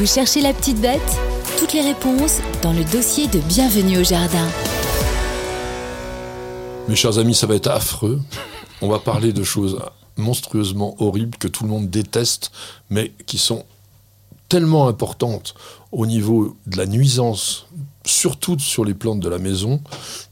Vous cherchez la petite bête Toutes les réponses dans le dossier de Bienvenue au Jardin. Mes chers amis, ça va être affreux. On va parler de choses monstrueusement horribles que tout le monde déteste, mais qui sont tellement importantes au niveau de la nuisance, surtout sur les plantes de la maison,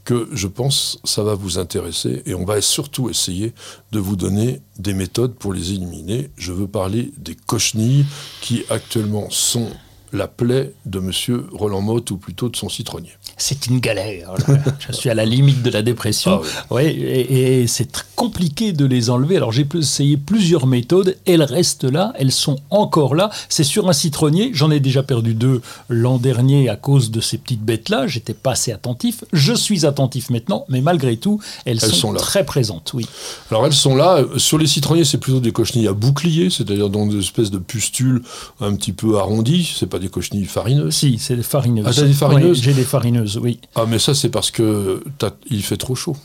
que je pense ça va vous intéresser et on va surtout essayer de vous donner des méthodes pour les éliminer. Je veux parler des cochenilles qui actuellement sont la plaie de M. Roland Motte, ou plutôt de son citronnier. C'est une galère. Je suis à la limite de la dépression. Ah ouais, et, c'est très compliqué de les enlever. Alors j'ai essayé plusieurs méthodes. Elles restent là. Elles sont encore là. C'est sur un citronnier. J'en ai déjà perdu deux l'an dernier à cause de ces petites bêtes-là. J'étais pas assez attentif. Je suis attentif maintenant, mais malgré tout, elles, sont, très présentes. Oui. Alors elles sont là. Sur les citronniers, c'est plutôt des cochenilles à bouclier, c'est-à-dire dans des espèces de pustules un petit peu arrondies. C'est pas des cochenilles farineuses Si, c'est des farineuses. Ah, des farineuses J'ai des farineuses, oui. Ah, mais ça, c'est parce que il fait trop chaud.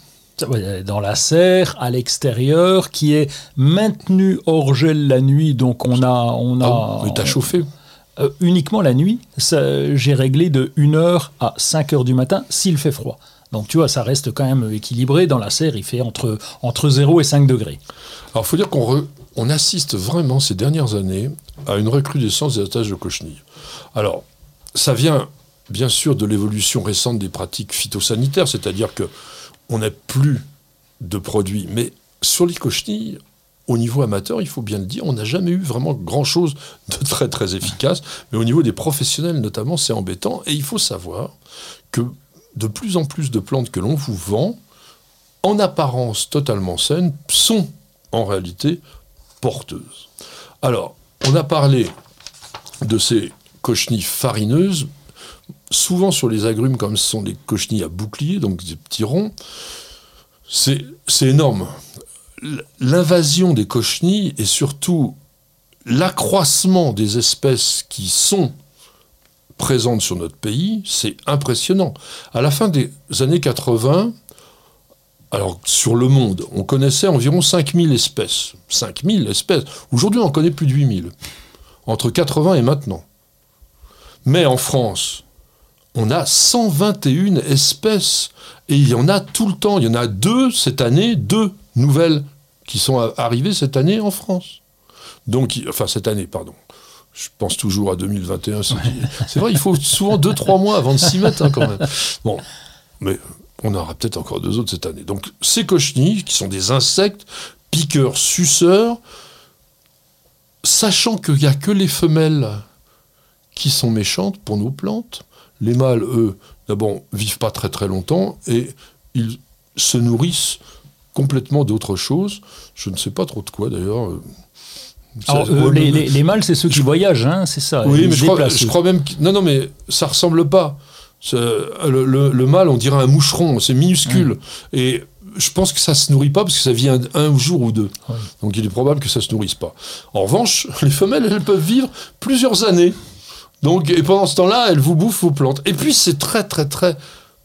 Dans la serre, à l'extérieur, qui est maintenu hors gel la nuit, donc on a... On a ah, mais t'as chauffé euh, Uniquement la nuit, j'ai réglé de 1h à 5h du matin s'il fait froid. Donc tu vois, ça reste quand même équilibré. Dans la serre, il fait entre, entre 0 et 5 degrés. Alors il faut dire qu'on on assiste vraiment ces dernières années à une recrudescence des attaches de cochenilles. Alors, ça vient bien sûr de l'évolution récente des pratiques phytosanitaires, c'est-à-dire que on n'a plus de produits. Mais sur les cochenilles, au niveau amateur, il faut bien le dire, on n'a jamais eu vraiment grand-chose de très très efficace. Mais au niveau des professionnels notamment, c'est embêtant. Et il faut savoir que de plus en plus de plantes que l'on vous vend, en apparence totalement saines, sont en réalité porteuses. Alors, on a parlé de ces cochenilles farineuses, souvent sur les agrumes, comme ce sont des cochenilles à bouclier, donc des petits ronds, c'est énorme. L'invasion des cochenilles et surtout l'accroissement des espèces qui sont présentes sur notre pays, c'est impressionnant. À la fin des années 80, alors, sur le monde, on connaissait environ 5000 espèces. 5000 espèces. Aujourd'hui, on en connaît plus de 8000. Entre 80 et maintenant. Mais en France, on a 121 espèces. Et il y en a tout le temps. Il y en a deux cette année, deux nouvelles qui sont arrivées cette année en France. Donc, enfin, cette année, pardon. Je pense toujours à 2021. C'est vrai, il faut souvent 2-3 mois avant de s'y mettre, hein, quand même. Bon, mais on aura peut-être encore deux autres cette année. Donc ces cochenilles, qui sont des insectes, piqueurs, suceurs, sachant qu'il n'y a que les femelles qui sont méchantes pour nos plantes, les mâles, eux, d'abord, vivent pas très très longtemps et ils se nourrissent complètement d'autre chose. Je ne sais pas trop de quoi d'ailleurs. Euh, les, mâles, c'est ceux qui voyagent, hein, c'est ça. Oui, mais je crois, je crois, même. non, non, mais ça ressemble pas. Le, le, mâle, on dirait un moucheron, c'est minuscule. Et je pense que ça se nourrit pas parce que ça vit un, jour ou deux. Donc il est probable que ça se nourrisse pas. En revanche, les femelles, elles peuvent vivre plusieurs années. Donc, et pendant ce temps-là, elles vous bouffent vos plantes. Et puis c'est très très très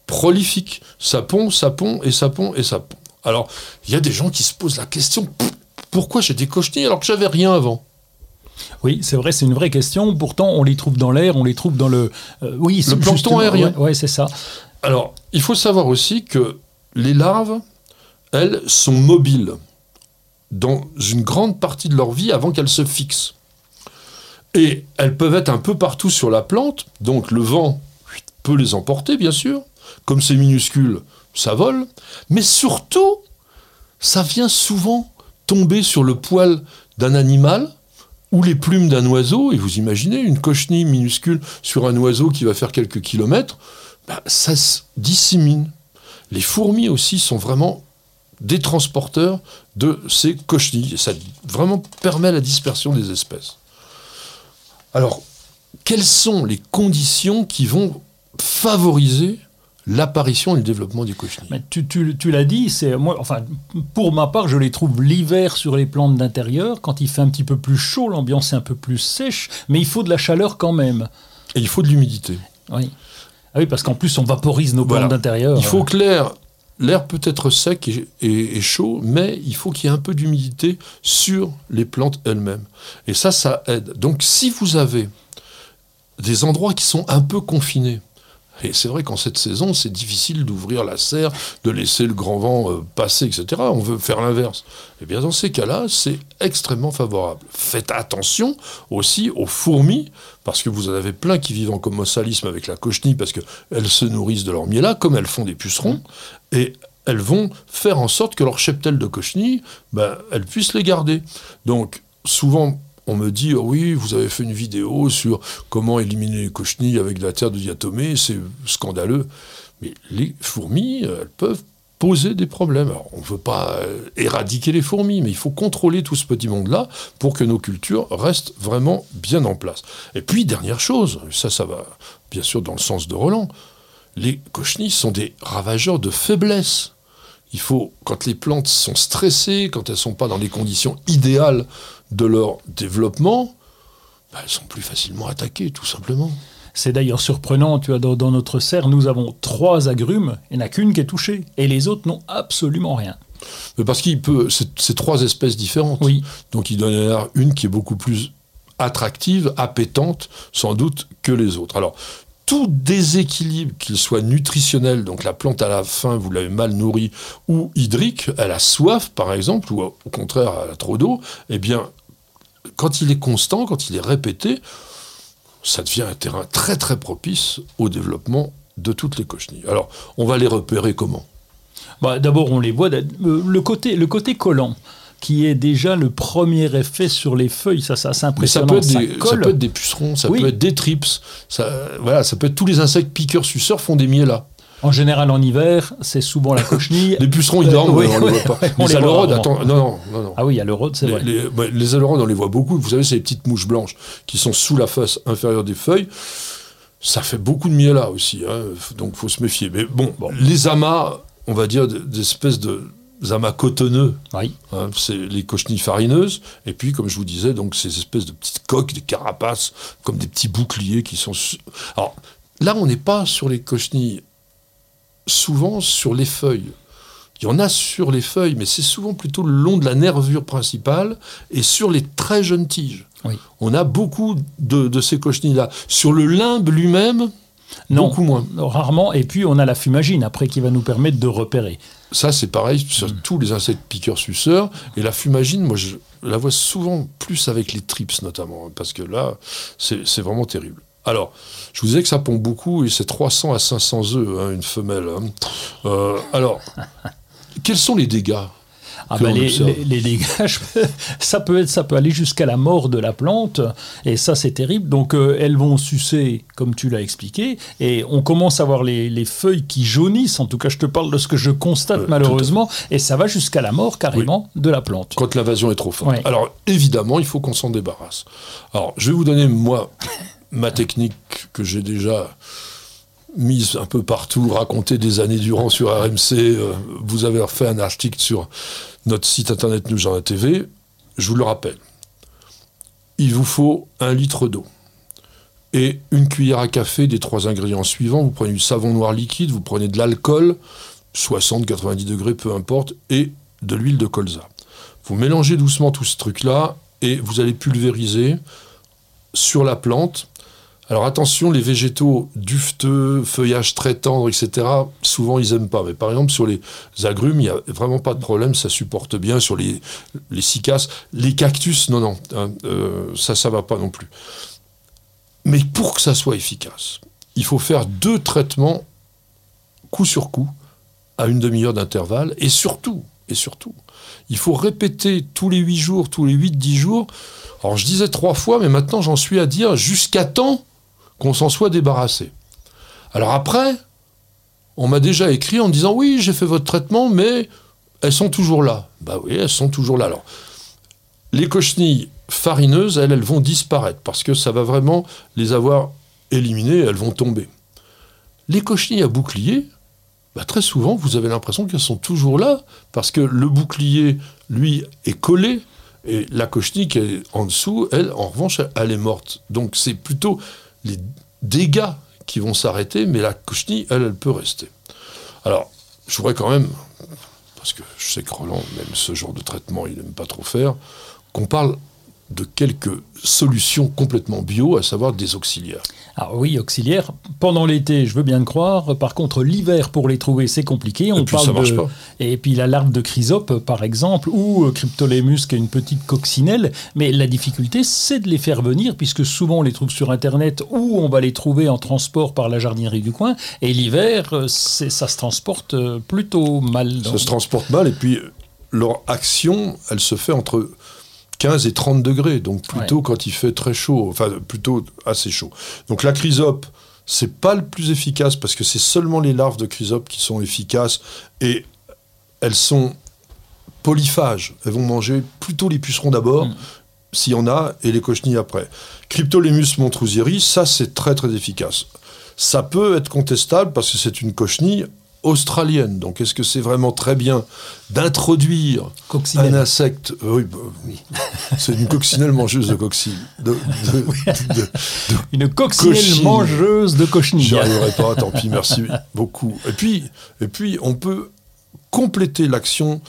prolifique. Ça pond, ça pond et ça pond et ça pond. Alors, il y a des gens qui se posent la question pourquoi j'ai des cochenilles alors que j'avais rien avant? Oui, c'est vrai, c'est une vraie question. Pourtant, on les trouve dans l'air, on les trouve dans le. Euh, oui, le plancton aérien. Oui, c'est ça. Alors, il faut savoir aussi que les larves, elles, sont mobiles dans une grande partie de leur vie avant qu'elles se fixent. Et elles peuvent être un peu partout sur la plante, donc le vent peut les emporter, bien sûr. Comme c'est minuscule, ça vole. Mais surtout, ça vient souvent tomber sur le poil d'un animal ou les plumes d'un oiseau, et vous imaginez une cochenille minuscule sur un oiseau qui va faire quelques kilomètres, bah, ça se dissémine. Les fourmis aussi sont vraiment des transporteurs de ces cochenilles. Ça vraiment permet la dispersion des espèces. Alors, quelles sont les conditions qui vont favoriser l'apparition et le développement du cochenille. Mais tu, tu, l'as dit, c'est moi, enfin, pour ma part, je les trouve l'hiver sur les plantes d'intérieur. Quand il fait un petit peu plus chaud, l'ambiance est un peu plus sèche, mais il faut de la chaleur quand même. Et il faut de l'humidité. Oui. Ah oui, parce qu'en plus, on vaporise nos plantes d'intérieur. Il faut que l'air, l'air peut être sec et, chaud, mais il faut qu'il y ait un peu d'humidité sur les plantes elles-mêmes. Et ça, ça aide. Donc, si vous avez des endroits qui sont un peu confinés. Et c'est vrai qu'en cette saison, c'est difficile d'ouvrir la serre, de laisser le grand vent euh, passer, etc. On veut faire l'inverse. Et bien dans ces cas-là, c'est extrêmement favorable. Faites attention aussi aux fourmis, parce que vous en avez plein qui vivent en commensalisme avec la cochenille, parce qu'elles se nourrissent de leur miel-là, comme elles font des pucerons, et elles vont faire en sorte que leur cheptel de cochenille, ben, elles puissent les garder. Donc souvent, on me dit oh oui, vous avez fait une vidéo sur comment éliminer les cochenilles avec de la terre de diatomée, c'est scandaleux. Mais les fourmis, elles peuvent poser des problèmes. Alors, on ne veut pas euh, éradiquer les fourmis, mais il faut contrôler tout ce petit monde-là pour que nos cultures restent vraiment bien en place. Et puis, dernière chose, ça, ça va bien sûr dans le sens de Roland, les cochenilles sont des ravageurs de faiblesse. Il faut, quand les plantes sont stressées, quand elles ne sont pas dans les conditions idéales de leur développement, bah, elles sont plus facilement attaquées, tout simplement. C'est d'ailleurs surprenant, tu vois, dans, notre serre, nous avons trois agrumes, il n'y en a qu'une qui est touchée, et les autres n'ont absolument rien. Mais parce qu'il peut, c'est trois espèces différentes. Oui. Donc il doit y en avoir une qui est beaucoup plus attractive, appétante, sans doute, que les autres. Alors, tout déséquilibre, qu'il soit nutritionnel, donc la plante à la faim, vous l'avez mal nourrie, ou hydrique, elle a soif par exemple, ou au contraire elle a trop d'eau, eh bien quand il est constant, quand il est répété, ça devient un terrain très très propice au développement de toutes les cochenilles. Alors, on va les repérer comment? Bah, D'abord, on les voit. Le côté, le côté collant, qui est déjà le premier effet sur les feuilles, ça, ça c'est impressionnant. Ça peut, être des, ça peut être des pucerons, ça peut être des trips, ça, voilà, ça peut être tous les insectes piqueurs-suceurs font des là. En général, en hiver, c'est souvent la cochenille. les pucerons, ils dorment, on ne les voit pas. les, aleurodes, attends, non, non, non, Ah oui, il y a l'eurode, c'est vrai. Les, les aleurodes, on les voit beaucoup. Vous savez, c'est les petites mouches blanches qui sont sous la face inférieure des feuilles. Ça fait beaucoup de miel là aussi, hein, donc faut se méfier. Mais bon, les amas, on va dire des espèces de amas cotonneux. Oui. Hein, c'est les cochenilles farineuses. Et puis, comme je vous disais, donc ces espèces de petites coques, des carapaces, comme des petits boucliers qui sont. Alors là, on n'est pas sur les cochenilles souvent sur les feuilles. Il y en a sur les feuilles, mais c'est souvent plutôt le long de la nervure principale et sur les très jeunes tiges. On a beaucoup de, ces cochenilles-là. Sur le limbe lui-même, beaucoup moins. Rarement. Et puis on a la fumagine après qui va nous permettre de repérer. Ça, c'est pareil sur mm. tous les insectes piqueurs-suceurs. Et la fumagine, moi, je la vois souvent plus avec les trips notamment, parce que là, c'est vraiment terrible. Alors, je vous disais que ça pond beaucoup et c'est 300 à 500 œufs, hein, une femelle. Hein. Euh, alors, quels sont les dégâts? Ah ben, les, dégâts, ça peut être, ça peut aller jusqu'à la mort de la plante, et ça c'est terrible. Donc euh, elles vont sucer, comme tu l'as expliqué, et on commence à voir les, feuilles qui jaunissent. En tout cas, je te parle de ce que je constate euh, malheureusement, et ça va jusqu'à la mort carrément de la plante. Quand l'invasion est trop forte. Alors évidemment, il faut qu'on s'en débarrasse. Alors je vais vous donner moi ma technique que j'ai déjà mise un peu partout, racontée des années durant sur RMC, euh, vous avez fait un article sur notre site internet Nous TV, je vous le rappelle. Il vous faut un litre d'eau et une cuillère à café des trois ingrédients suivants. Vous prenez du savon noir liquide, vous prenez de l'alcool, 60-90 degrés, peu importe, et de l'huile de colza. Vous mélangez doucement tout ce truc-là et vous allez pulvériser sur la plante alors attention, les végétaux dufteux, feuillage très tendre, etc., souvent ils n'aiment pas. Mais par exemple, sur les agrumes, il n'y a vraiment pas de problème, ça supporte bien. Sur les, les les cactus, non, non, hein, euh, ça, ça va pas non plus. Mais pour que ça soit efficace, il faut faire deux traitements coup sur coup, à une demi-heure d'intervalle, et surtout, et surtout, il faut répéter tous les huit jours, tous les huit, dix jours. Alors je disais trois fois, mais maintenant j'en suis à dire jusqu'à temps qu'on s'en soit débarrassé. Alors après, on m'a déjà écrit en disant oui, j'ai fait votre traitement, mais elles sont toujours là. Bah oui, elles sont toujours là. Alors, les cochenilles farineuses, elles, elles vont disparaître parce que ça va vraiment les avoir éliminées, elles vont tomber. Les cochenilles à bouclier, bah très souvent, vous avez l'impression qu'elles sont toujours là parce que le bouclier, lui, est collé et la cochenille qui est en dessous, elle, en revanche, elle est morte. Donc c'est plutôt les dégâts qui vont s'arrêter, mais la cochenille, elle, elle peut rester. Alors, je voudrais quand même, parce que je sais que Roland, même ce genre de traitement, il n'aime pas trop faire, qu'on parle de quelques solutions complètement bio, à savoir des auxiliaires. Alors oui, auxiliaires. Pendant l'été, je veux bien le croire. Par contre, l'hiver, pour les trouver, c'est compliqué. On Et puis, parle ça marche de... pas. Et puis la larve de chrysope, par exemple, ou euh, Cryptolemus, qui est une petite coccinelle. Mais la difficulté, c'est de les faire venir, puisque souvent on les trouve sur Internet, ou on va les trouver en transport par la jardinerie du coin. Et l'hiver, euh, ça se transporte euh, plutôt mal. Ça se transporte mal et puis leur action, elle se fait entre 15 et 30 degrés, donc plutôt quand il fait très chaud, enfin plutôt assez chaud. Donc la chrysope, c'est pas le plus efficace parce que c'est seulement les larves de chrysope qui sont efficaces et elles sont polyphages. Elles vont manger plutôt les pucerons d'abord, s'il y en a, et les cochenilles après. Cryptolemus montrouseri, ça c'est très très efficace. Ça peut être contestable parce que c'est une cochenille australienne. Donc est-ce que c'est vraiment très bien d'introduire un insecte Oui, bah, oui. c'est une coccinelle mangeuse de coccinelle. De, de- de- de- Une coccinelle Cochine. mangeuse de cochenilles. J'y arriverai pas, tant pis, merci beaucoup. Et puis, et puis on peut compléter l'action,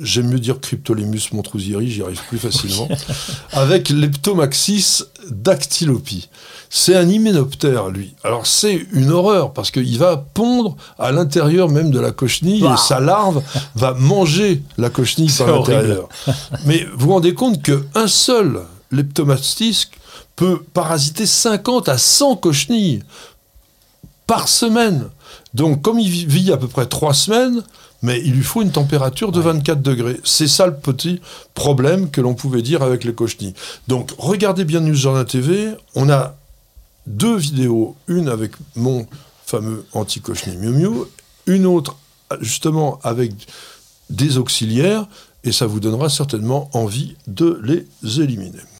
j'aime mieux dire Cryptolemus montrousiri, j'y arrive plus facilement, avec Leptomaxis dactylopi. C'est un hyménoptère, lui. Alors c'est une horreur, parce qu'il va pondre à l'intérieur même de la cochenille, et sa larve va manger la cochenille par l'intérieur. Mais vous vous rendez compte qu'un seul Leptomastis peut parasiter 50 à 100 cochenilles par semaine. Donc, comme il vit- à peu près trois semaines, mais il lui faut une température de 24 degrés. C'est ça le petit problème que l'on pouvait dire avec les cochenilles. Donc, regardez bien News Journal TV. On a deux vidéos, une avec mon fameux anti-cochenille Miu Miu, une autre justement avec des auxiliaires, et ça vous donnera certainement envie de les éliminer.